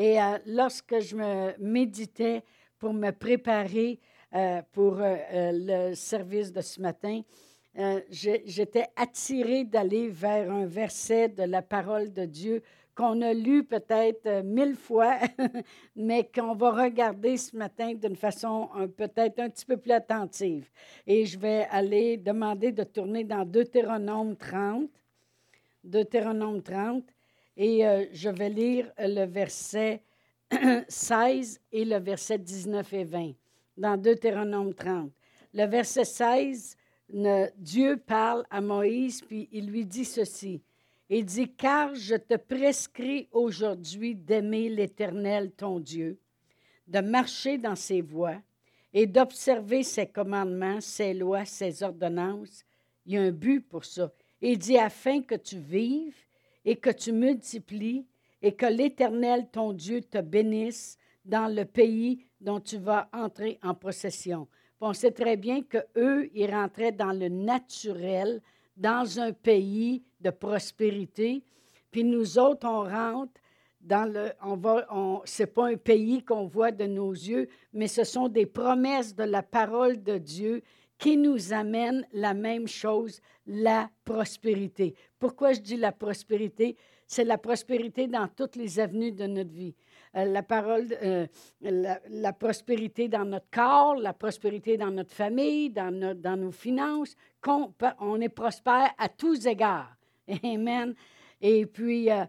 Et euh, lorsque je me méditais pour me préparer euh, pour euh, le service de ce matin, j'étais attirée d'aller vers un verset de la parole de Dieu qu'on a lu peut-être mille fois, mais qu'on va regarder ce matin d'une façon peut-être un petit peu plus attentive. Et je vais aller demander de tourner dans Deutéronome 30. Deutéronome 30. Et euh, je vais lire le verset 16 et le verset 19 et 20 dans Deutéronome 30. Le verset 16, Dieu parle à Moïse, puis il lui dit ceci. Il dit, car je te prescris aujourd'hui d'aimer l'Éternel, ton Dieu, de marcher dans ses voies et d'observer ses commandements, ses lois, ses ordonnances. Il y a un but pour ça. Il dit, afin que tu vives et que tu multiplies et que l'Éternel, ton Dieu, te bénisse dans le pays dont tu vas entrer en possession. on sait très bien qu'eux, ils rentraient dans le naturel, dans un pays de prospérité. Puis nous autres, on rentre dans le. On va, pas un pays qu'on voit de nos yeux, mais ce sont des promesses de la parole de Dieu qui nous amène la même chose, la prospérité. Pourquoi je dis la prospérité? C'est la prospérité dans toutes les avenues de notre vie. Euh, la parole, euh, la, prospérité dans notre corps, la prospérité dans notre famille, dans, nos finances. On, est prospère à tous égards. Amen. Et puis, euh,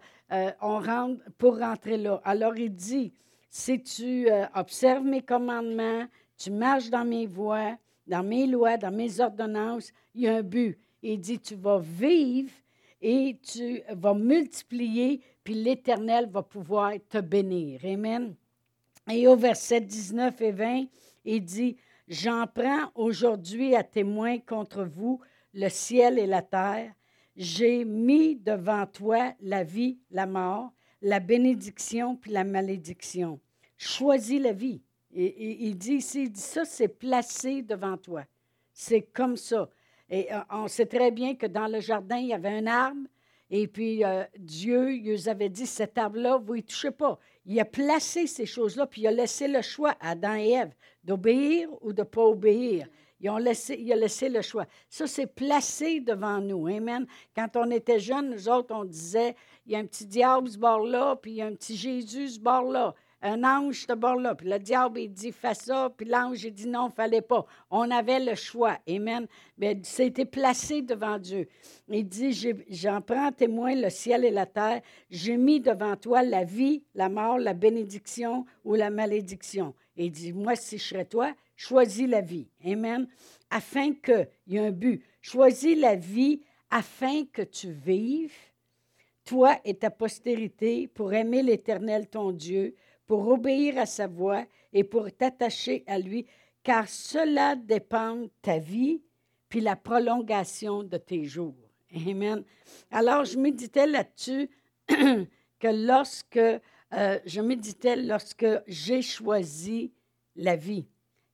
on rentre pour rentrer là. Alors, il dit, si tu observes mes commandements, tu marches dans mes voies, dans mes lois, dans mes ordonnances, il y a un but. Il dit, tu vas vivre et tu vas multiplier, puis l'Éternel va pouvoir te bénir. Amen. Et au verset 19 et 20, il dit, J'en prends aujourd'hui à témoin contre vous le ciel et la terre. J'ai mis devant toi la vie, la mort, la bénédiction puis la malédiction. Choisis la vie. Et, il dit ici, il dit ça, c'est placé devant toi. C'est comme ça. Et euh, on sait très bien que dans le jardin, il y avait un arbre. Et puis, euh, Dieu, il nous avait dit, cet arbre-là, vous y touchez pas. Il a placé ces choses-là, puis il a laissé le choix à Adam et Ève d'obéir ou de ne pas obéir. Il a laissé le choix. Ça, c'est placé devant nous. Amen. Quand on était jeunes, nous autres, on disait, il y a un petit diable ce bord-là, puis il y a un petit Jésus ce bord-là un ange ce bord-là. Puis le diable, il dit, fais ça. Puis l'ange, il dit, non, fallait pas. On avait le choix. Amen. Mais c'était placé devant Dieu. Il dit, j'en prends témoin le ciel et la terre. J'ai mis devant toi la vie, la mort, la bénédiction ou la malédiction. il dit, moi, si je serais toi, choisis la vie. Amen. Afin que, il y a un but, choisis la vie afin que tu vives, toi et ta postérité, pour aimer l'Éternel ton Dieu, pour obéir à sa voix et pour t'attacher à lui, car cela dépend ta vie puis la prolongation de tes jours. Amen. Alors, je méditais là-dessus que lorsque euh, je méditais lorsque j'ai choisi la vie.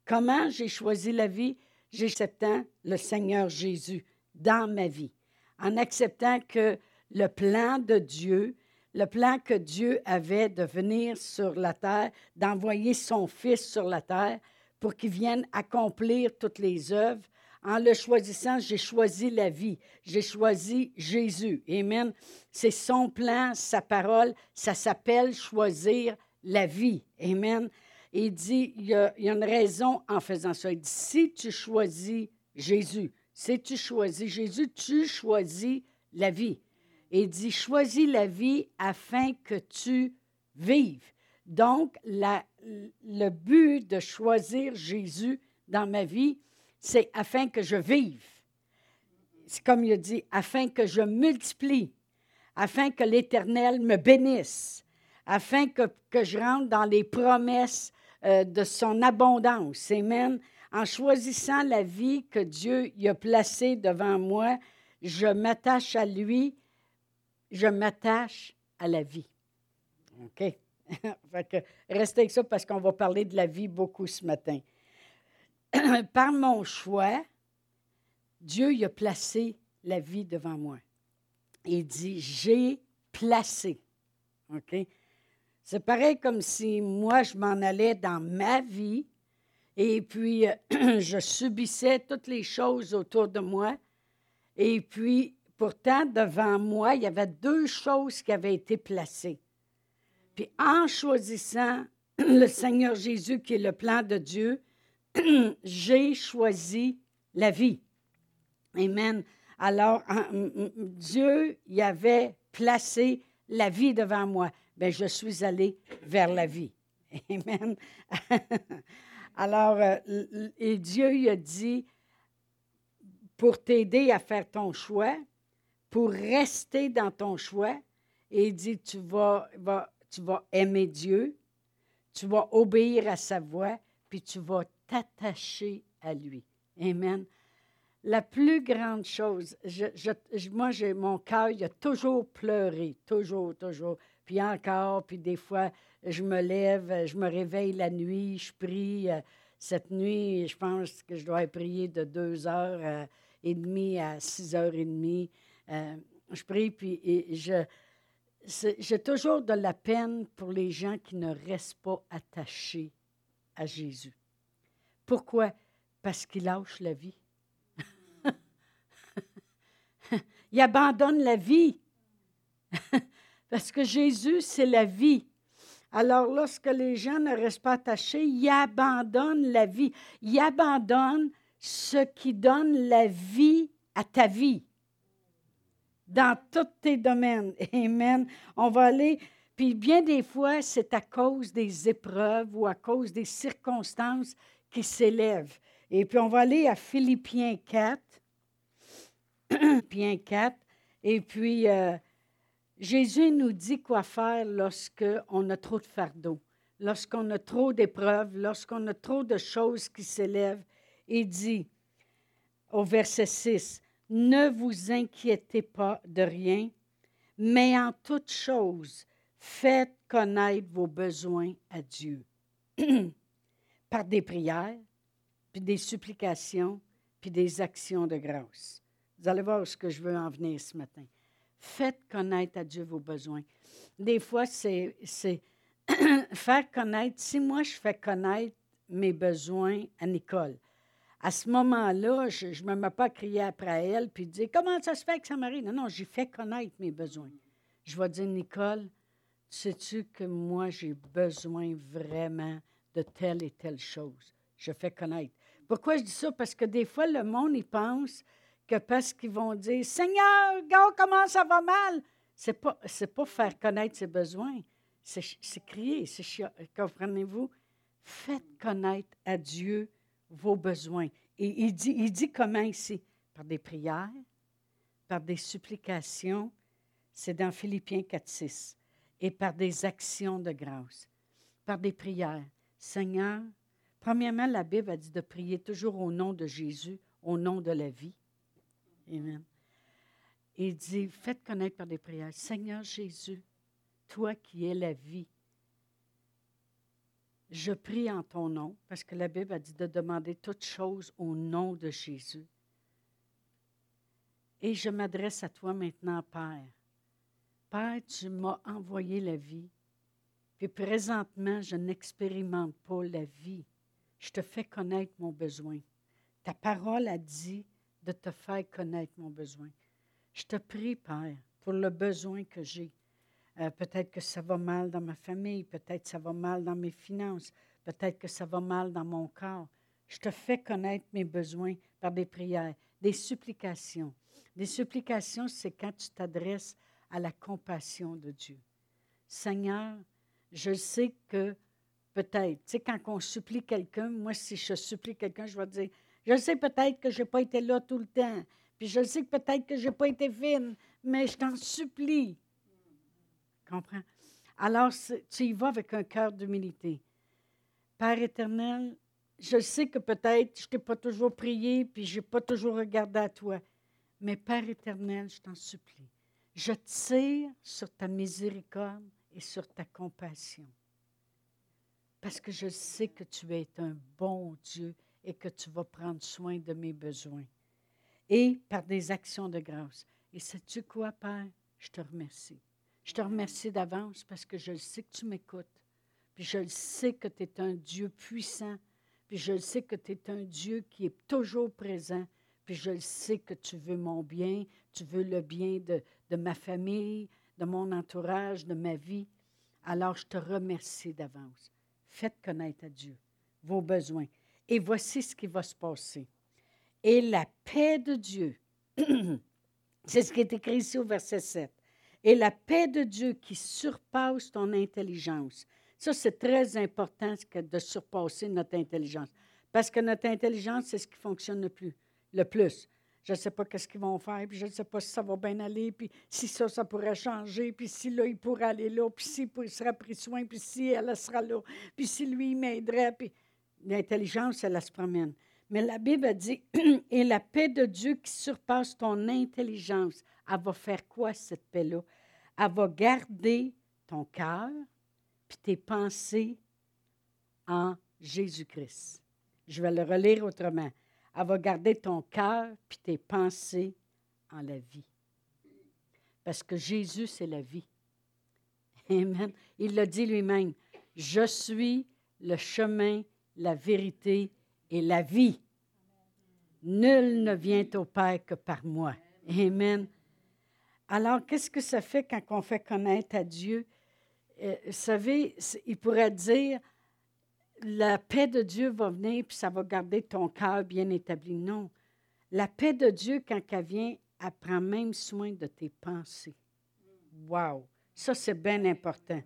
Comment j'ai choisi la vie? J'ai accepté le Seigneur Jésus dans ma vie, en acceptant que le plan de Dieu, le plan que Dieu avait de venir sur la terre, d'envoyer son Fils sur la terre pour qu'il vienne accomplir toutes les œuvres. En le choisissant, j'ai choisi la vie. J'ai choisi Jésus. Amen. C'est son plan, sa parole. Ça s'appelle choisir la vie. Amen. il dit, il y, a, il y, a, une raison en faisant ça. Il dit, si tu choisis Jésus, si tu choisis Jésus, tu choisis la vie et dit Choisis la vie afin que tu vives. Donc, le but de choisir Jésus dans ma vie, c'est afin que je vive. C'est comme il dit, afin que je multiplie, afin que l'Éternel me bénisse, afin que, que, je rentre dans les promesses euh, de son abondance. Amen. En choisissant la vie que Dieu y a placée devant moi, je m'attache à lui je m'attache à la vie. OK? fait que restez avec ça parce qu'on va parler de la vie beaucoup ce matin. Par mon choix, Dieu y a placé la vie devant moi. Il dit, j'ai placé. OK? C'est pareil comme si moi, je m'en allais dans ma vie et puis je subissais toutes les choses autour de moi. Et puis, pourtant, devant moi, il y avait deux choses qui avaient été placées. Puis en choisissant le Seigneur Jésus, qui est le plan de Dieu, j'ai choisi la vie. Amen. Alors, Dieu y avait placé la vie devant moi. Bien, je suis allé vers la vie. Amen. Alors, euh, et Dieu lui a dit, pour t'aider à faire ton choix, pour rester dans ton choix, et dit, tu vas, tu vas aimer Dieu, tu vas obéir à sa voix, puis tu vas t'attacher à lui. Amen. La plus grande chose, moi, j'ai, mon cœur, il a toujours pleuré, toujours, toujours. Puis encore, puis des fois, je me lève, je me réveille la nuit, je prie. Euh, cette nuit, je pense que je dois prier de deux heures euh, et demie à six heures et demie. Euh, je prie, puis et je, j'ai toujours de la peine pour les gens qui ne restent pas attachés à Jésus. Pourquoi? Parce qu'il lâche la vie. il abandonne la vie. Parce que Jésus, c'est la vie. Alors, lorsque les gens ne restent pas attachés, ils abandonnent la vie. Ils abandonnent ce qui donne la vie à ta vie. Dans tous tes domaines. Amen. On va aller. Puis bien des fois, c'est à cause des épreuves ou à cause des circonstances qui s'élèvent. Et puis on va aller à Philippiens 4. Philippiens 4. Et puis, euh, Jésus nous dit quoi faire lorsqu'on a trop de fardeau, lorsqu'on a trop d'épreuves, lorsqu'on a trop de choses qui s'élèvent. Il dit au verset 6, Ne vous inquiétez pas de rien, mais en toute chose, faites connaître vos besoins à Dieu par des prières, puis des supplications, puis des actions de grâce. Vous allez voir ce que je veux en venir ce matin. Faites connaître à Dieu vos besoins. Des fois, c'est faire connaître. Si moi, je fais connaître mes besoins à Nicole, à ce moment-là, je ne me mets pas à crier après elle puis dire Comment ça se fait que ça m'arrive? Non, non, j'ai fait connaître mes besoins. Je vais dire Nicole, sais-tu que moi, j'ai besoin vraiment de telle et telle chose? Je fais connaître. Pourquoi je dis ça? Parce que des fois, le monde, il pense que parce qu'ils vont dire Seigneur, gars, comment ça va mal? Ce n'est pas, pas faire connaître ses besoins, c'est crier, c'est comprenez-vous? Faites connaître à Dieu vos besoins. Et il dit, il dit comment ici? Par des prières, par des supplications, c'est dans Philippiens 4, 6, et par des actions de grâce, par des prières. Seigneur, premièrement, la Bible a dit de prier toujours au nom de Jésus, au nom de la vie. Amen. Il dit, faites connaître par des prières, Seigneur Jésus, toi qui es la vie, je prie en ton nom, parce que la Bible a dit de demander toutes choses au nom de Jésus. Et je m'adresse à toi maintenant, Père. Père, tu m'as envoyé la vie, puis présentement, je n'expérimente pas la vie. Je te fais connaître mon besoin. Ta parole a dit de te faire connaître mon besoin. Je te prie, Père, pour le besoin que j'ai. Euh, peut-être que ça va mal dans ma famille, peut-être que ça va mal dans mes finances, peut-être que ça va mal dans mon corps. Je te fais connaître mes besoins par des prières, des supplications. Des supplications, c'est quand tu t'adresses à la compassion de Dieu. Seigneur, je sais que peut-être, tu sais, quand on supplie quelqu'un, moi, si je supplie quelqu'un, je vais dire, je sais peut-être que je n'ai pas été là tout le temps. Puis je sais peut-être que je n'ai pas été fine, mais je t'en supplie. Comprends? Alors, tu y vas avec un cœur d'humilité. Père éternel, je sais que peut-être je ne t'ai pas toujours prié, puis je n'ai pas toujours regardé à toi. Mais Père éternel, je t'en supplie. Je tire sur ta miséricorde et sur ta compassion. Parce que je sais que tu es un bon Dieu et que tu vas prendre soin de mes besoins. Et par des actions de grâce. Et sais-tu quoi, Père? Je te remercie. Je te remercie d'avance parce que je sais que tu m'écoutes. Puis je sais que tu es un Dieu puissant. Puis je sais que tu es un Dieu qui est toujours présent. Puis je sais que tu veux mon bien, tu veux le bien de, de ma famille, de mon entourage, de ma vie. Alors je te remercie d'avance. Faites connaître à Dieu vos besoins. Et voici ce qui va se passer. Et la paix de Dieu, c'est ce qui est écrit ici au verset 7, et la paix de Dieu qui surpasse ton intelligence. Ça, c'est très important de surpasser notre intelligence. Parce que notre intelligence, c'est ce qui fonctionne le plus. Le plus. Je ne sais pas qu'est-ce qu'ils vont faire, puis je ne sais pas si ça va bien aller, puis si ça, ça pourrait changer, puis si là, il pourrait aller là, puis si sera pris soin, puis si elle sera là, puis si lui, il m'aiderait, puis l'intelligence, elle, elle se promène. Mais la Bible a dit, et la paix de Dieu qui surpasse ton intelligence, elle va faire quoi, cette paix-là? Elle va garder ton cœur, puis tes pensées en Jésus-Christ. Je vais le relire autrement. Elle va garder ton cœur puis tes pensées en la vie. Parce que Jésus, c'est la vie. Amen. Il l'a dit lui-même. Je suis le chemin, la vérité et la vie. Nul ne vient au Père que par moi. Amen. Alors, qu'est-ce que ça fait quand on fait connaître à Dieu? Euh, vous savez, il pourrait dire, la paix de Dieu va venir, puis ça va garder ton cœur bien établi. Non. La paix de Dieu, quand elle vient, elle prend même soin de tes pensées. Wow! Ça, c'est bien important.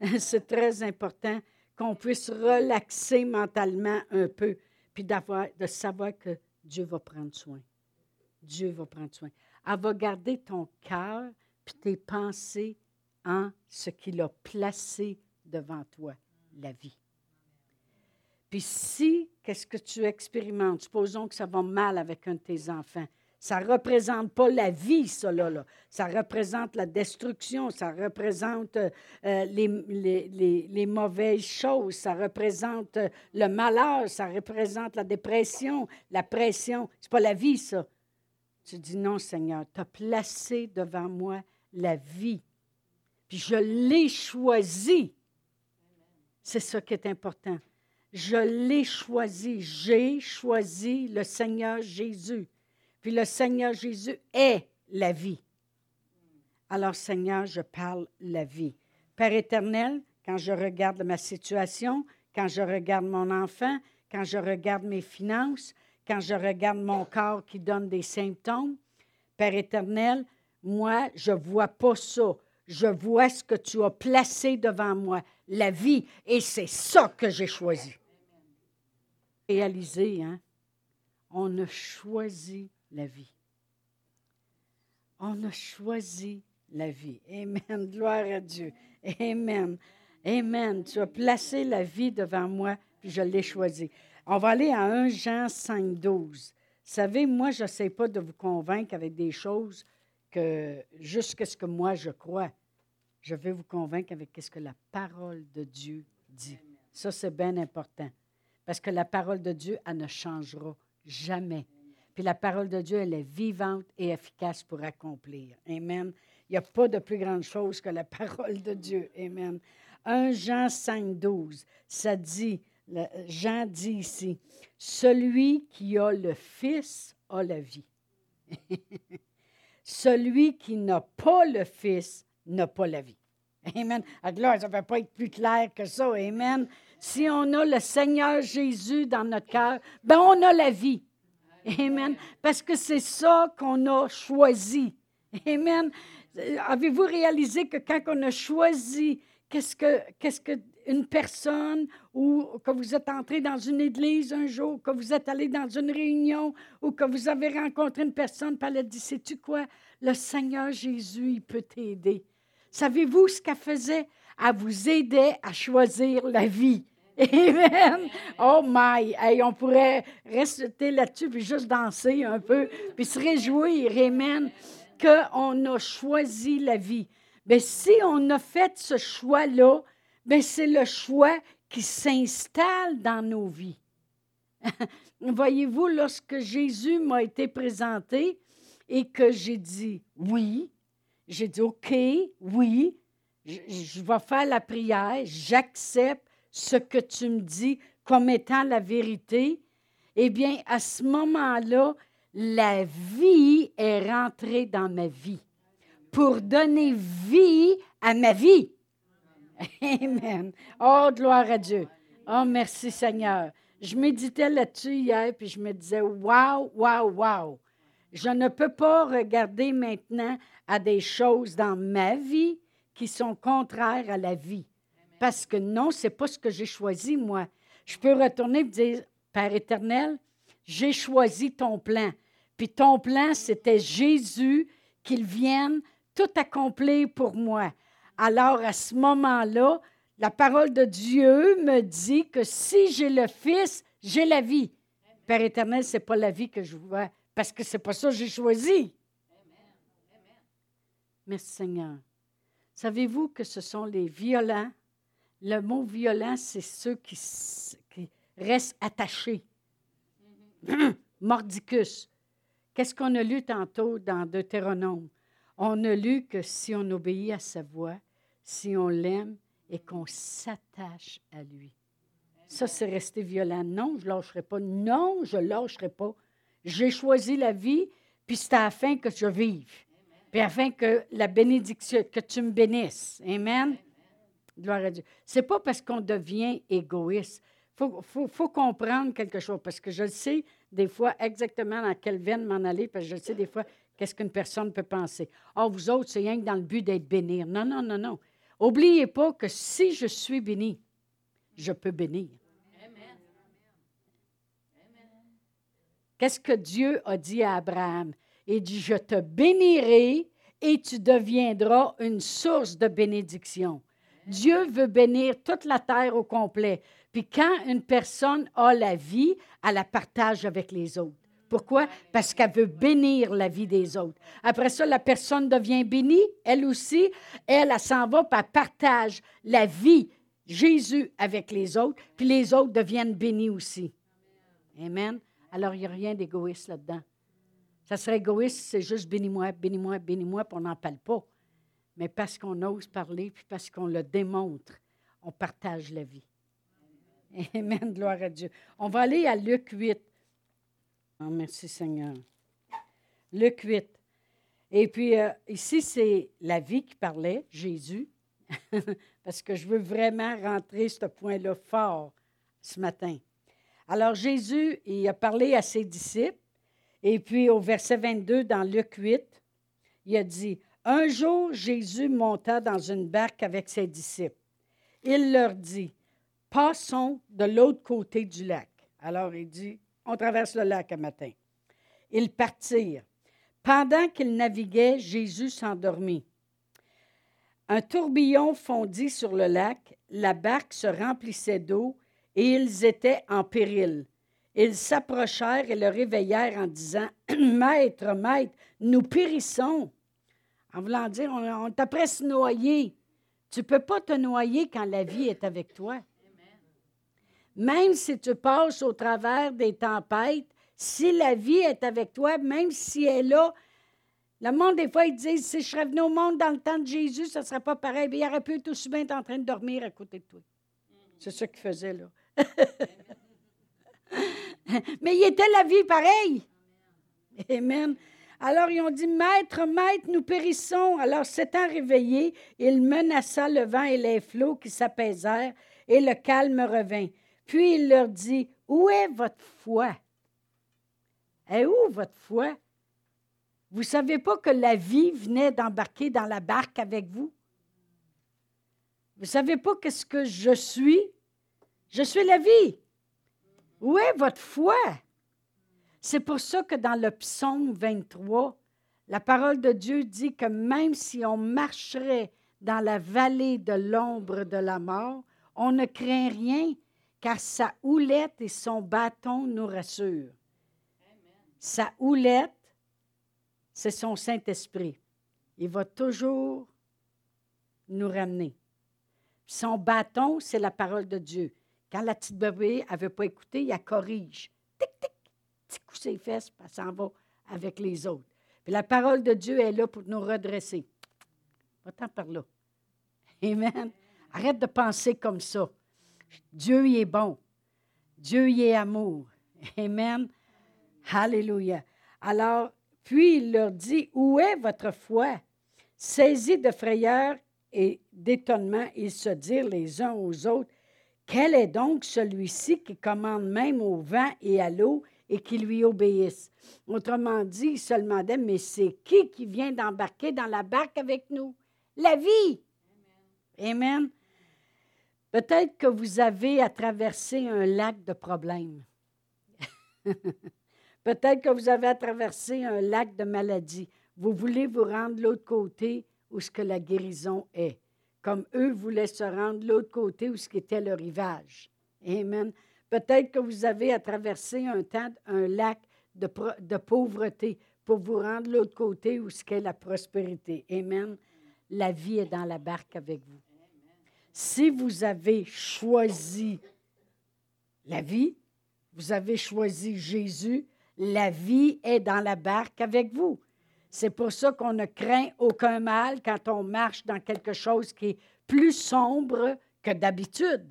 c'est très important qu'on puisse relaxer mentalement un peu, puis d'avoir, de savoir que Dieu va prendre soin. Dieu va prendre soin. Elle va garder ton cœur, puis tes pensées en ce qu'il a placé devant toi, la vie. Puis si, qu'est-ce que tu expérimentes? Supposons que ça va mal avec un de tes enfants. Ça ne représente pas la vie, ça, là, Ça représente la destruction, ça représente euh, les, les, les, mauvaises choses, ça représente euh, le malheur, ça représente la dépression, la pression. Ce n'est pas la vie, ça. Tu dis non, Seigneur, tu as placé devant moi la vie. Puis je l'ai choisi. C'est ça qui est important. Je l'ai choisi. J'ai choisi le Seigneur Jésus. Puis le Seigneur Jésus est la vie. Alors Seigneur, je parle la vie. Père éternel, quand je regarde ma situation, quand je regarde mon enfant, quand je regarde mes finances, quand je regarde mon corps qui donne des symptômes, Père éternel, moi, je ne vois pas ça. Je vois ce que tu as placé devant moi, la vie, et c'est ça que j'ai choisi réaliser, hein? on a choisi la vie. On a choisi la vie. Amen. Gloire à Dieu. Amen. Amen. Tu as placé la vie devant moi, puis je l'ai choisi. On va aller à 1 Jean 5, 12. Vous savez, moi, je ne sais pas de vous convaincre avec des choses que juste ce que moi je crois. Je vais vous convaincre avec ce que la parole de Dieu dit. Ça, c'est bien important. Parce que la parole de Dieu, elle ne changera jamais. Puis la parole de Dieu, elle est vivante et efficace pour accomplir. Amen. Il n'y a pas de plus grande chose que la parole de Dieu. Amen. 1 Jean 5, 12, ça dit, Jean dit ici, celui qui a le Fils a la vie. celui qui n'a pas le Fils n'a pas la vie. Amen. Alors, ça ne va pas être plus clair que ça. Amen si on a le Seigneur Jésus dans notre cœur, ben on a la vie. Amen. Parce que c'est ça qu'on a choisi. Amen. Avez-vous réalisé que quand on a choisi qu'est-ce que, qu'est-ce que une personne ou que vous êtes entré dans une église un jour, que vous êtes allé dans une réunion ou que vous avez rencontré une personne, puis elle a dit, sais-tu quoi? Le Seigneur Jésus, il peut t'aider. Savez-vous ce qu'elle faisait? Elle vous aidait à choisir la vie. Amen. Oh my. on pourrait rester là-dessus puis juste danser un peu, puis se réjouir, Amen, qu'on a choisi la vie. Mais si on a fait ce choix-là, ben c'est le choix qui s'installe dans nos vies. Voyez-vous, lorsque Jésus m'a été présenté et que j'ai dit oui, j'ai dit OK, oui, je vais faire la prière, j'accepte ce que tu me dis comme étant la vérité, eh bien, à ce moment-là, la vie est rentrée dans ma vie pour donner vie à ma vie. Amen. Oh, gloire à Dieu. Oh, merci Seigneur. Je méditais là-dessus hier, puis je me disais, waouh, waouh, waouh. Je ne peux pas regarder maintenant à des choses dans ma vie qui sont contraires à la vie. Parce que non, ce n'est pas ce que j'ai choisi, moi. Je peux retourner et dire, Père éternel, j'ai choisi ton plan. Puis ton plan, c'était Jésus, qu'il vienne tout accomplir pour moi. Alors, à ce moment-là, la parole de Dieu me dit que si j'ai le Fils, j'ai la vie. Père éternel, ce n'est pas la vie que je vois, parce que ce n'est pas ça que j'ai choisi. Merci Seigneur. Savez-vous que ce sont les violents? Le mot violent, c'est ceux qui, qui restent attachés. Mordicus. Qu'est-ce qu'on a lu tantôt dans Deutéronome? On a lu que si on obéit à sa voix, si on l'aime et qu'on s'attache à lui. Ça, c'est rester violent. Non, je ne lâcherai pas. Non, je ne lâcherai pas. J'ai choisi la vie, puis c'est afin que je vive. Puis afin que la bénédiction, que tu me bénisses. Amen? Gloire à Dieu. C'est pas parce qu'on devient égoïste. Il faut, faut, comprendre quelque chose, parce que je sais des fois exactement dans quelle veine m'en aller, parce que je sais des fois qu'est-ce qu'une personne peut penser. Oh, vous autres, c'est rien que dans le but d'être béni. Non, non, non, non. Oubliez pas que si je suis béni, je peux bénir. Qu'est-ce que Dieu a dit à Abraham? Il dit, je te bénirai et tu deviendras une source de bénédiction. Dieu veut bénir toute la terre au complet. Puis quand une personne a la vie, elle la partage avec les autres. Pourquoi? Parce qu'elle veut bénir la vie des autres. Après ça, la personne devient bénie, elle aussi. Elle, elle, s'en va, elle partage la vie, Jésus, avec les autres, puis les autres deviennent bénis aussi. Amen. Alors, il n'y a rien d'égoïste là-dedans. Ça serait égoïste, c'est juste bénis-moi, bénis-moi, bénis-moi, puis on n'en parle pas. Mais parce qu'on ose parler, puis parce qu'on le démontre, on partage la vie. Amen, gloire à Dieu. On va aller à Luc 8. Oh, merci Seigneur. Luc 8. Et puis euh, ici, c'est la vie qui parlait, Jésus, parce que je veux vraiment rentrer ce point-là fort ce matin. Alors Jésus, il a parlé à ses disciples, et puis au verset 22 dans Luc 8, il a dit, Un jour, Jésus monta dans une barque avec ses disciples. Il leur dit, Passons de l'autre côté du lac. Alors il dit, on traverse le lac un matin. Ils partirent. Pendant qu'ils naviguaient, Jésus s'endormit. Un tourbillon fondit sur le lac, la barque se remplissait d'eau et ils étaient en péril. Ils s'approchèrent et le réveillèrent en disant Maître, maître, nous périssons. En voulant dire, on, t'a presque noyé. Tu ne peux pas te noyer quand la vie est avec toi. Même si tu passes au travers des tempêtes, si la vie est avec toi, même si elle est là, le monde, des fois, ils disent si je serais venu au monde dans le temps de Jésus, ça ne serait pas pareil. Il aurait pu être aussi bien en train de dormir à côté de toi. C'est ce qu'il faisait, là. Mais il était la vie pareil. Amen. Alors ils ont dit, Maître, Maître, nous périssons. Alors s'étant réveillé, il menaça le vent et les flots qui s'apaisèrent, et le calme revint. Puis il leur dit, Où est votre foi? Et où votre foi? Vous ne savez pas que la vie venait d'embarquer dans la barque avec vous? Vous ne savez pas qu'est-ce que je suis? Je suis la vie. Où est votre foi? C'est pour ça que dans le psaume 23, la parole de Dieu dit que même si on marcherait dans la vallée de l'ombre de la mort, on ne craint rien car sa houlette et son bâton nous rassurent. Sa houlette, c'est son Saint-Esprit. Il va toujours nous ramener. Son bâton, c'est la parole de Dieu. Quand la petite bébé n'avait pas écouté, il la corrige. Tic, tic, petit coup ses fesses, puis elle s'en va avec les autres. Puis la parole de Dieu est là pour nous redresser. Va-t'en par là. Amen. Arrête de penser comme ça. Dieu y est bon. Dieu y est amour. Amen. Alléluia. Alors, puis il leur dit, où est votre foi? Saisis de frayeur et d'étonnement, ils se dirent les uns aux autres, quel est donc celui-ci qui commande même au vent et à l'eau et qui lui obéissent? Autrement dit, ils se demandaient, mais c'est qui qui vient d'embarquer dans la barque avec nous? La vie. Amen. Peut-être que vous avez à traverser un lac de problèmes. Peut-être que vous avez à traverser un lac de maladie. Vous voulez vous rendre l'autre côté où ce que la guérison est, comme eux voulaient se rendre l'autre côté où ce était le rivage. Amen. Peut-être que vous avez à traverser un, temps, un lac de, pauvreté pour vous rendre l'autre côté où ce qu'est la prospérité. Amen. La vie est dans la barque avec vous. Si vous avez choisi la vie, vous avez choisi Jésus, la vie est dans la barque avec vous. C'est pour ça qu'on ne craint aucun mal quand on marche dans quelque chose qui est plus sombre que d'habitude.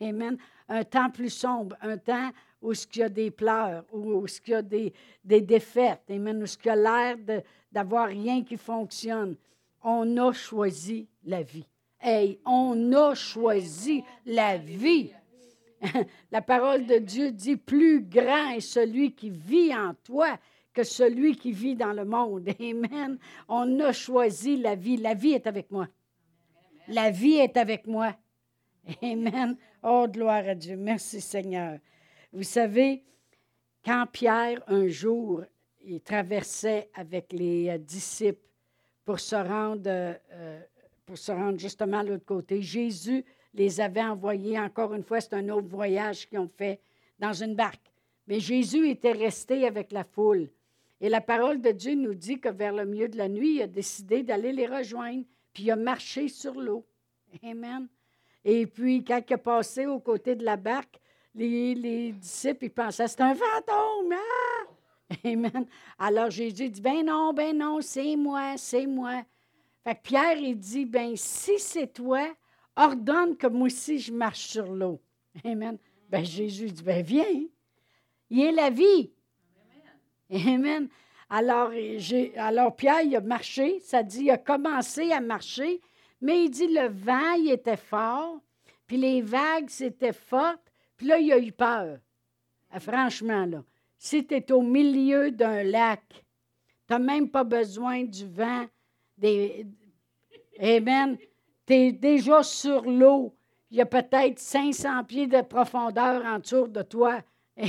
Amen. Un temps plus sombre, un temps où il y a des pleurs, où il y a des, des défaites, Amen. où il y a l'air d'avoir rien qui fonctionne. On a choisi la vie. Hey, on a choisi la vie. La parole de Dieu dit, plus grand est celui qui vit en toi que celui qui vit dans le monde. Amen. On a choisi la vie. La vie est avec moi. La vie est avec moi. Amen. Oh, gloire à Dieu. Merci Seigneur. Vous savez, quand Pierre, un jour, il traversait avec les euh, disciples pour se rendre, euh, pour se rendre justement à l'autre côté, Jésus les avait envoyés, encore une fois, c'est un autre voyage qu'ils ont fait dans une barque. Mais Jésus était resté avec la foule. Et la parole de Dieu nous dit que vers le milieu de la nuit, il a décidé d'aller les rejoindre, puis il a marché sur l'eau. Amen. Et puis, quand il est passé aux côtés de la barque, les, disciples, ils pensaient, c'est un fantôme. Ah! Amen. Alors Jésus dit, ben non, ben non, c'est moi, c'est moi. Pierre, il dit, ben si c'est toi, ordonne que moi aussi je marche sur l'eau. Amen. Ben Jésus dit, ben viens. Il est la vie. Amen. Alors, alors Pierre, il a marché, ça dit, il a commencé à marcher, mais il dit, le vent, il était fort, puis les vagues, c'était fortes, puis là, il a eu peur. Ah, franchement, là, si tu es au milieu d'un lac, tu n'as même pas besoin du vent. Des, amen. Tu es déjà sur l'eau. Il y a peut-être 500 pieds de profondeur en dessous de toi.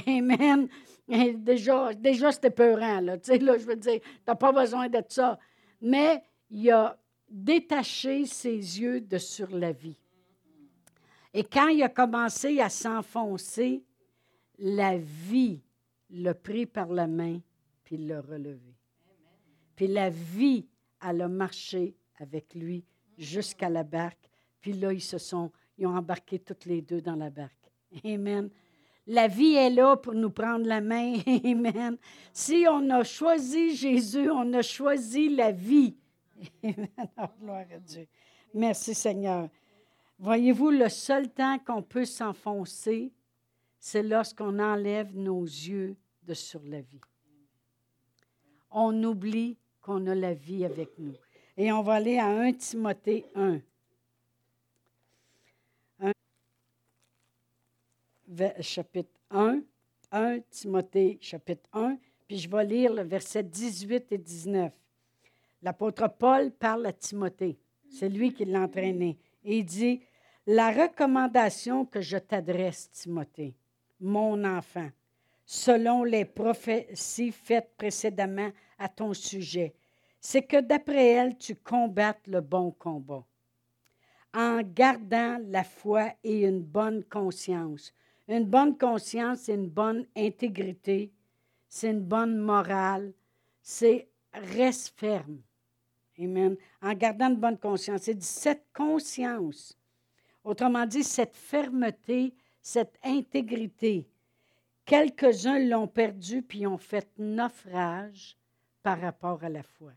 Amen. déjà, déjà c'était peurant, là. Tu sais, là, je veux dire, tu n'as pas besoin de ça. Mais il a détaché ses yeux de sur la vie. Et quand il a commencé à s'enfoncer, la vie l'a pris par la main, puis l'a relevé. Puis la vie, elle a marché avec lui jusqu'à la barque. Puis là, ils se sont, ils ont embarqué toutes les deux dans la barque. Amen. La vie est là pour nous prendre la main. Amen. Si on a choisi Jésus, on a choisi la vie. Amen. Oh, gloire à Dieu. Merci Seigneur. Voyez-vous, le seul temps qu'on peut s'enfoncer, c'est lorsqu'on enlève nos yeux de sur la vie. On oublie qu'on a la vie avec nous. Et on va aller à 1 Timothée 1. chapitre 1, 1 Timothée chapitre 1, puis je vais lire le verset 18 et 19. L'apôtre Paul parle à Timothée, c'est lui qui l'a entraîné, et il dit, La recommandation que je t'adresse, Timothée, mon enfant, selon les prophéties faites précédemment à ton sujet, c'est que d'après elles, tu combattes le bon combat, en gardant la foi et une bonne conscience une bonne conscience, c'est une bonne intégrité, c'est une bonne morale, c'est reste ferme. Amen. En gardant une bonne conscience. C'est cette conscience, autrement dit, cette fermeté, cette intégrité. Quelques-uns l'ont perdu puis ont fait naufrage par rapport à la foi.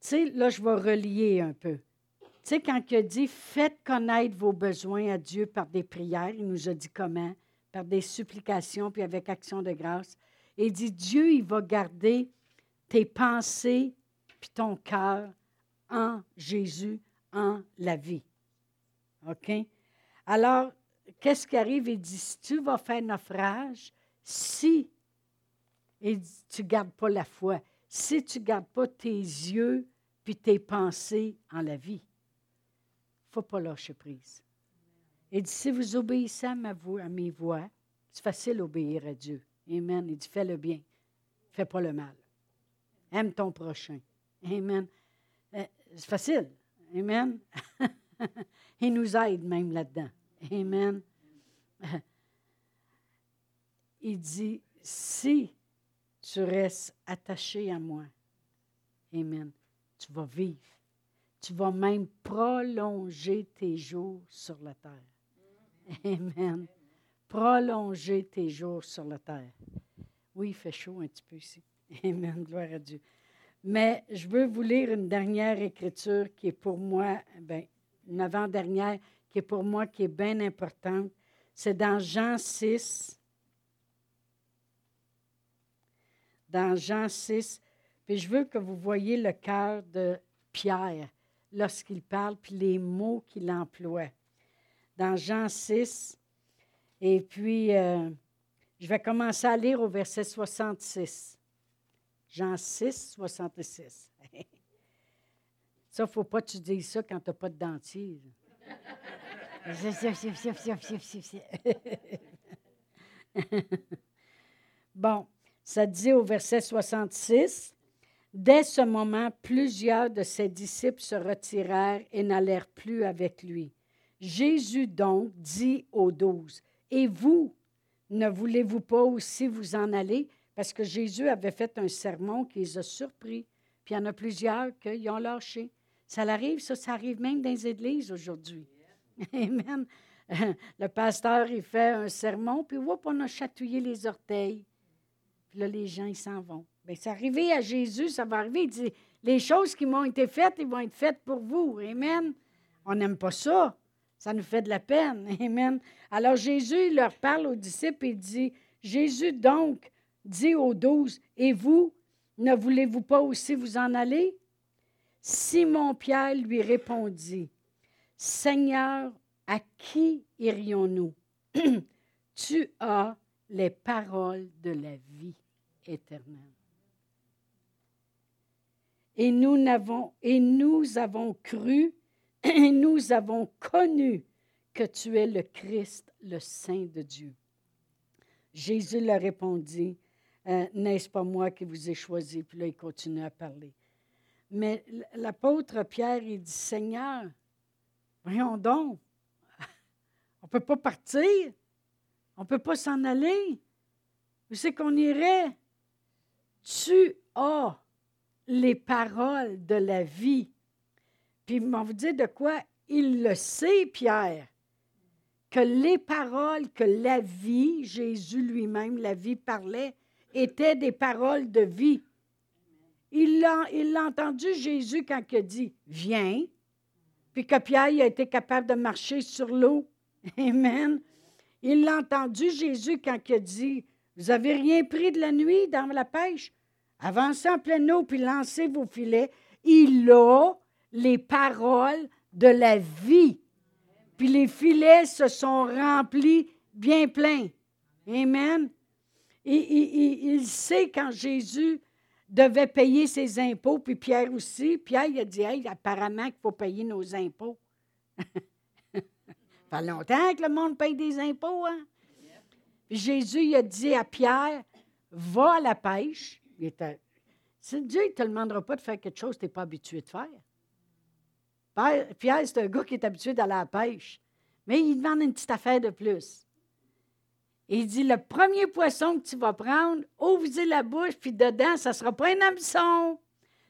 Tu sais, là, je vais relier un peu. Tu sais, quand il a dit Faites connaître vos besoins à Dieu par des prières, il nous a dit comment? Par des supplications, puis avec action de grâce. Il dit Dieu, il va garder tes pensées puis ton cœur en Jésus, en la vie. OK? Alors, qu'est-ce qui arrive? Il dit Si tu vas faire naufrage, si et tu ne gardes pas la foi, si tu ne gardes pas tes yeux puis tes pensées en la vie, il ne faut pas lâcher prise. Il dit, si vous obéissez à, ma à mes voix, c'est facile d'obéir à Dieu. Amen. Il dit, fais le bien, fais pas le mal. Aime ton prochain. Amen. Euh, c'est facile. Amen. Il nous aide même là-dedans. Amen. Il dit, si tu restes attaché à moi, Amen, tu vas vivre. Tu vas même prolonger tes jours sur la terre. Amen. Prolonger tes jours sur la terre. Oui, il fait chaud un petit peu ici. Amen. Gloire à Dieu. Mais je veux vous lire une dernière écriture qui est pour moi, ben, une avant-dernière, qui est pour moi, qui est bien importante. C'est dans Jean 6, dans Jean 6. Puis je veux que vous voyez le cœur de Pierre lorsqu'il parle, puis les mots qu'il emploie. Dans Jean 6, et puis euh, je vais commencer à lire au verset 66. Jean 6, 66. Ça, il ne faut pas que tu dises ça quand tu n'as pas de dentier. bon, ça dit au verset 66, Dès ce moment, plusieurs de ses disciples se retirèrent et n'allèrent plus avec lui. Jésus donc dit aux douze, Et vous, ne voulez-vous pas aussi vous en aller? Parce que Jésus avait fait un sermon qui les a surpris. Puis il y en a plusieurs qui ont lâché. Ça arrive, ça, ça arrive même dans les églises aujourd'hui. Amen. Le pasteur, il fait un sermon, puis hop, on a chatouillé les orteils. Puis là, les gens, ils s'en vont. Bien, c'est arrivé à Jésus, ça va arriver. Il dit, les choses qui m'ont été faites, ils vont être faites pour vous. Amen. On n'aime pas ça. Ça nous fait de la peine. Amen. Alors Jésus, il leur parle aux disciples et dit, Jésus donc dit aux douze, et vous, ne voulez-vous pas aussi vous en aller? Simon-Pierre lui répondit, Seigneur, à qui irions-nous? tu as les paroles de la vie éternelle. Et nous, avons, et nous avons cru, et nous avons connu que tu es le Christ, le Saint de Dieu. Jésus leur répondit, euh, N'est-ce pas moi qui vous ai choisi? Puis là, il continue à parler. Mais l'apôtre Pierre, il dit, Seigneur, voyons donc, on ne peut pas partir. On ne peut pas s'en aller. Où c'est qu'on irait? Tu as les paroles de la vie. Puis, on vous dit de quoi? Il le sait, Pierre, que les paroles que la vie, Jésus lui-même, la vie parlait, étaient des paroles de vie. Il l'a, il a entendu Jésus quand il a dit Viens, puis que a été capable de marcher sur l'eau. Amen. Il l'a entendu, Jésus, quand il a dit Vous n'avez rien pris de la nuit dans la pêche? Avancez en pleine eau puis lancez vos filets. Il a les paroles de la vie. Puis les filets se sont remplis bien pleins. Amen. il sait quand Jésus devait payer ses impôts, puis Pierre aussi. Pierre, il a dit hey, apparemment qu'il faut payer nos impôts. Ça fait longtemps que le monde paye des impôts. Hein? Jésus il a dit à Pierre Va à la pêche. Il était, Dieu ne te demandera pas de faire quelque chose que tu n'es pas habitué de faire. Pierre, c'est un gars qui est habitué d'aller à la pêche. Mais il demande une petite affaire de plus. Il dit Le premier poisson que tu vas prendre, ouvre-y la bouche, puis dedans, ça ne sera pas un hameçon.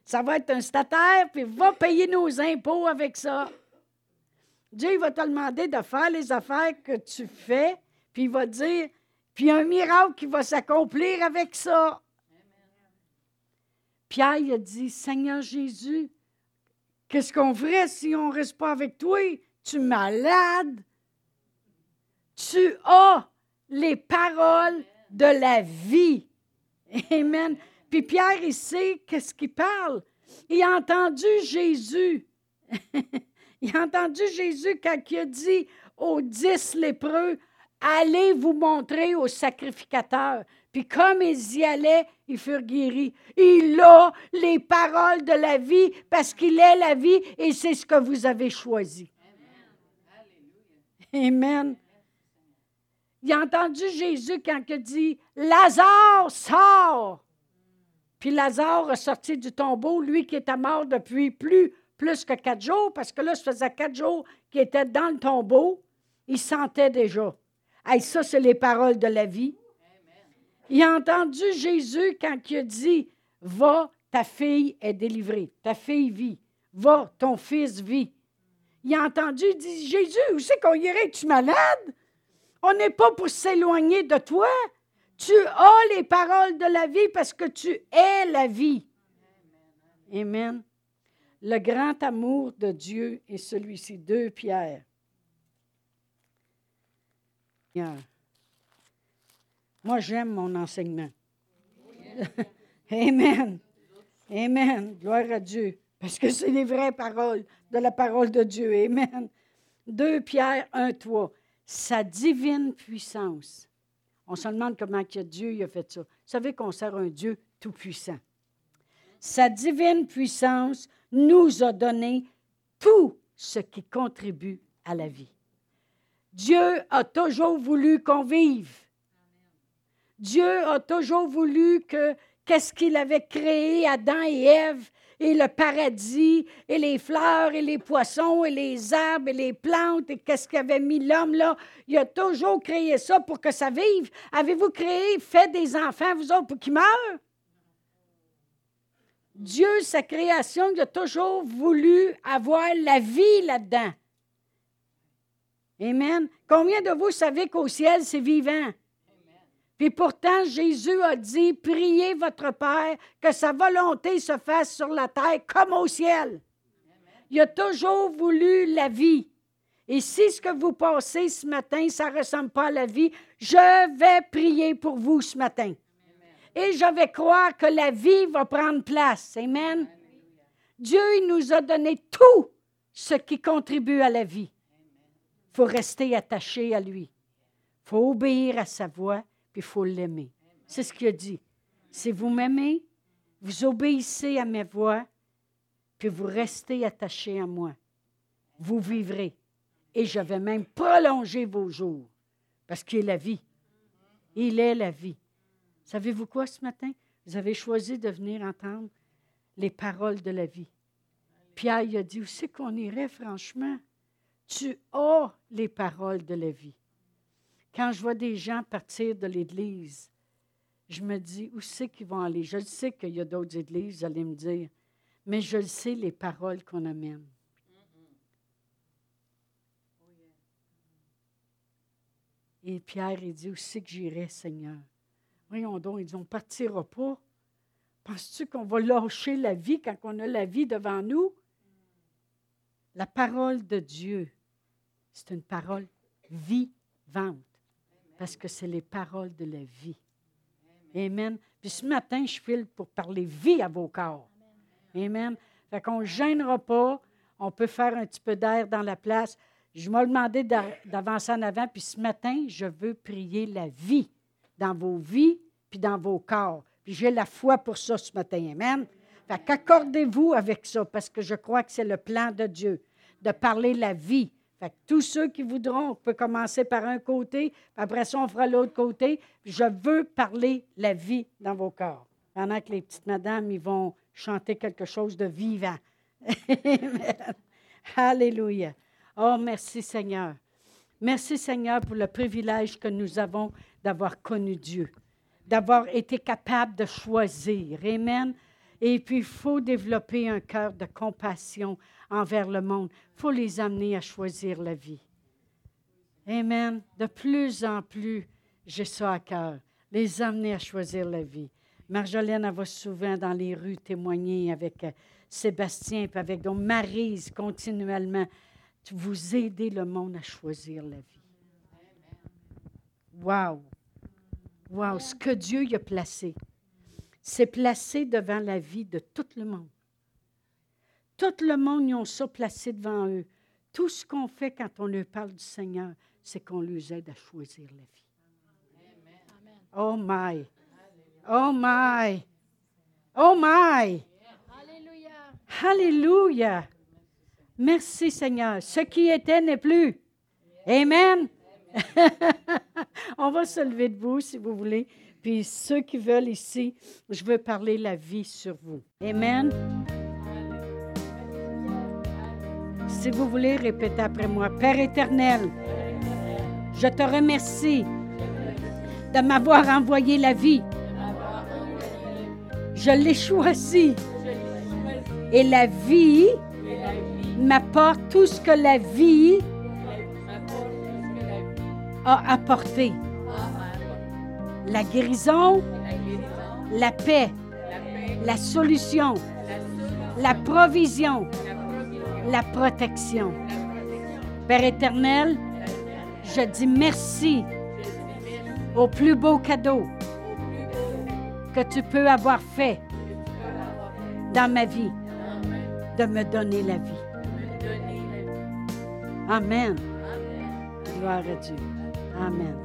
Ça va être un stataire, puis va payer nos impôts avec ça. Dieu va te demander de faire les affaires que tu fais, puis il va dire, puis un miracle qui va s'accomplir avec ça. Pierre a dit, Seigneur Jésus, Qu'est-ce qu'on ferait si on ne reste pas avec toi? Tu es malade. Tu as les paroles de la vie. Amen. Puis Pierre, il sait qu'est-ce qu'il parle. Il a entendu Jésus. il a entendu Jésus quand il a dit aux dix lépreux, allez vous montrer au sacrificateur. Puis comme ils y allaient, ils furent guéris. Il a les paroles de la vie parce qu'il est la vie et c'est ce que vous avez choisi. Amen. Il a entendu Jésus quand il dit Lazare, sort. Puis Lazare est sorti du tombeau, lui qui était mort depuis plus, plus que quatre jours, parce que là, ça faisait quatre jours qu'il était dans le tombeau. Il sentait déjà. Hey, ça, c'est les paroles de la vie. Il a entendu Jésus quand il a dit Va, ta fille est délivrée, ta fille vit. Va, ton fils vit. Il a entendu, il dit Jésus, où c'est qu'on irait? Es-tu malade? On n'est pas pour s'éloigner de toi. Tu as les paroles de la vie parce que tu es la vie. Amen. Le grand amour de Dieu est celui-ci. Deux pierres. Moi, j'aime mon enseignement. Amen. Amen. Gloire à Dieu. Parce que c'est les vraies paroles de la parole de Dieu. Amen. Deux Pierre 1, 3. Sa divine puissance. On se demande comment Dieu a fait ça. Vous savez qu'on sert un Dieu tout-puissant. Sa divine puissance nous a donné tout ce qui contribue à la vie. Dieu a toujours voulu qu'on vive. Dieu a toujours voulu que qu'est-ce qu'il avait créé, Adam et Ève, et le paradis, et les fleurs, et les poissons, et les arbres, et les plantes, et qu'est-ce qu'avait mis l'homme là? Il a toujours créé ça pour que ça vive. Avez-vous créé, fait des enfants, vous autres, pour qu'ils meurent? Dieu, sa création, il a toujours voulu avoir la vie là-dedans. Amen. Combien de vous savez qu'au ciel, c'est vivant? Puis pourtant, Jésus a dit, priez votre Père que sa volonté se fasse sur la terre comme au ciel. Il a toujours voulu la vie. Et si ce que vous pensez ce matin, ça ne ressemble pas à la vie, je vais prier pour vous ce matin. Et je vais croire que la vie va prendre place. Amen. Dieu il nous a donné tout ce qui contribue à la vie. Il faut rester attaché à lui. Il faut obéir à sa voix puis il faut l'aimer. C'est ce qu'il a dit. Si vous m'aimez, vous obéissez à mes voix, puis vous restez attachés à moi. Vous vivrez. Et je vais même prolonger vos jours, parce qu'il est la vie. Il est la vie. Savez-vous quoi ce matin? Vous avez choisi de venir entendre les paroles de la vie. Pierre il a dit, où c'est qu'on irait franchement? Tu as les paroles de la vie. Quand je vois des gens partir de l'Église, je me dis, où c'est qu'ils vont aller? Je sais qu'il y a d'autres églises, vous allez me dire, mais je sais les paroles qu'on amène. Et Pierre, il dit, où c'est que j'irai, Seigneur? Voyons donc, il dit, on ne partira pas. Penses-tu qu'on va lâcher la vie quand on a la vie devant nous? La parole de Dieu, c'est une parole vivante parce que c'est les paroles de la vie. Amen. Puis ce matin, je file pour parler vie à vos corps. Amen. Fait qu'on ne gênera pas. On peut faire un petit peu d'air dans la place. Je m'ai demandé d'avancer en avant. Puis ce matin, je veux prier la vie dans vos vies puis dans vos corps. Puis j'ai la foi pour ça ce matin. Amen. Fait qu'accordez-vous avec ça parce que je crois que c'est le plan de Dieu de parler la vie tous ceux qui voudront, on peut commencer par un côté, après ça, on fera l'autre côté. Je veux parler la vie dans vos corps. Pendant que les petites madames, ils vont chanter quelque chose de vivant. Alléluia. Oh, merci Seigneur. Merci Seigneur pour le privilège que nous avons d'avoir connu Dieu, d'avoir été capable de choisir. Amen. Et puis, il faut développer un cœur de compassion envers le monde. Il faut les amener à choisir la vie. Amen. De plus en plus, j'ai ça à cœur. Les amener à choisir la vie. Marjolaine, elle va souvent dans les rues témoigner avec euh, Sébastien, puis avec donc Marise continuellement. Vous aidez le monde à choisir la vie. Wow! Wow! Ce que Dieu y a placé, c'est placé devant la vie de tout le monde. Tout le monde, y ont ça placé devant eux. Tout ce qu'on fait quand on leur parle du Seigneur, c'est qu'on les aide à choisir la vie. Oh my! Oh my! Oh my! Alléluia! Merci Seigneur. Ce qui était n'est plus. Amen. On va se lever debout si vous voulez. Puis ceux qui veulent ici, je veux parler la vie sur vous. Amen. Si vous voulez, répétez après moi. Père éternel, je te remercie de m'avoir envoyé la vie. Je l'ai choisi. Et la vie m'apporte tout ce que la vie a apporté. La guérison, la paix, la solution, la provision, la protection. Père éternel, je dis merci au plus beau cadeau que tu peux avoir fait dans ma vie, de me donner la vie. Amen. Gloire à Dieu. Amen.